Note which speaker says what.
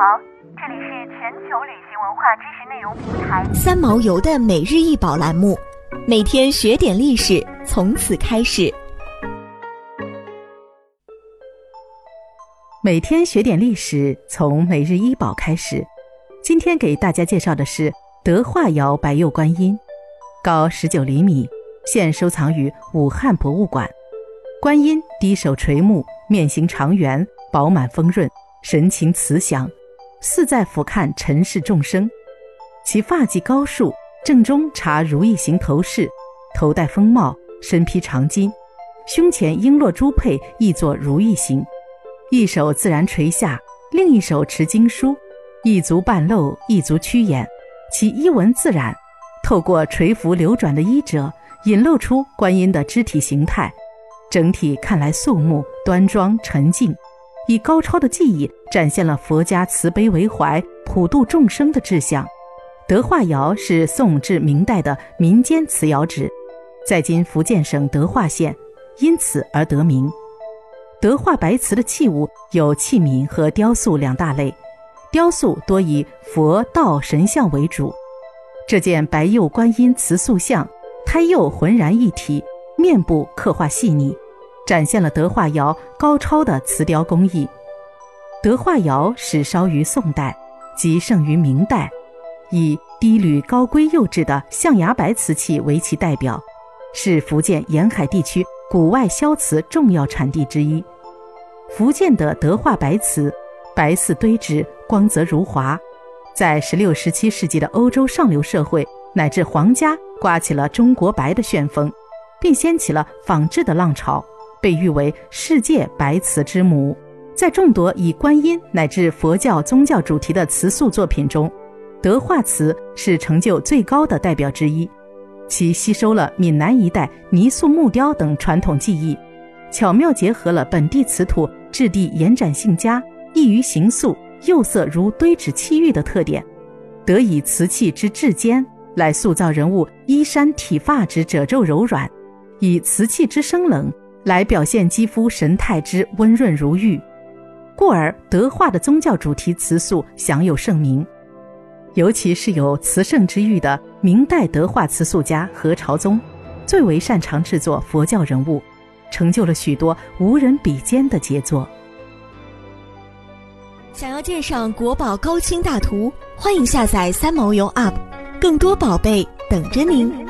Speaker 1: 好，这里是全球旅行文化知识内容平台
Speaker 2: 三毛游的每日一宝栏目，每天学点历史，从此开始。
Speaker 3: 每天学点历史，从每日一宝开始。今天给大家介绍的是德化窑白釉观音，高十九厘米，现收藏于武汉博物馆。观音低首垂目，面形长圆，饱满丰润，神情慈祥，似在俯瞰尘世众生。其发髻高竖，正中插如意形头饰，头戴风帽，身披长巾，胸前璎珞珠佩，亦作如意形。一手自然垂下，另一手持经书，一足半露，一足曲眼，其衣纹自然，透过垂浮流转的衣褶，引露出观音的肢体形态。整体看来肃穆端庄沉静，以高超的技艺展现了佛家慈悲为怀、普度众生的志向。德化窑是宋至明代的民间瓷窑址，在今福建省德化县，因此而得名。德化白瓷的器物有器皿和雕塑两大类，雕塑多以佛道神像为主。这件白釉观音瓷塑像，胎釉浑然一体。面部刻画细腻，展现了德化窑高超的瓷雕工艺。德化窑始烧于宋代，即盛于明代，以低铝高硅釉质的象牙白瓷器为其代表，是福建沿海地区古外销瓷重要产地之一。福建的德化白瓷，白似堆脂，光泽如华，在十六、十七世纪的欧洲上流社会乃至皇家刮起了中国白的旋风。并掀起了仿制的浪潮，被誉为世界白瓷之母。在众多以观音乃至佛教宗教主题的瓷塑作品中，德化瓷是成就最高的代表之一。其吸收了闽南一带泥塑木雕等传统技艺，巧妙结合了本地瓷土质地延展性佳、易于形塑、釉色如堆纸砌玉的特点，得以瓷器之质坚来塑造人物衣衫体发之褶皱柔软。以瓷器之生冷来表现肌肤神态之温润如玉，故而德化的宗教主题瓷塑享有盛名。尤其是有瓷圣之誉的明代德化瓷塑家何朝宗，最为擅长制作佛教人物，成就了许多无人比肩的杰作。
Speaker 2: 想要鉴赏国宝高清大图，欢迎下载三毛游 App，更多宝贝等着您。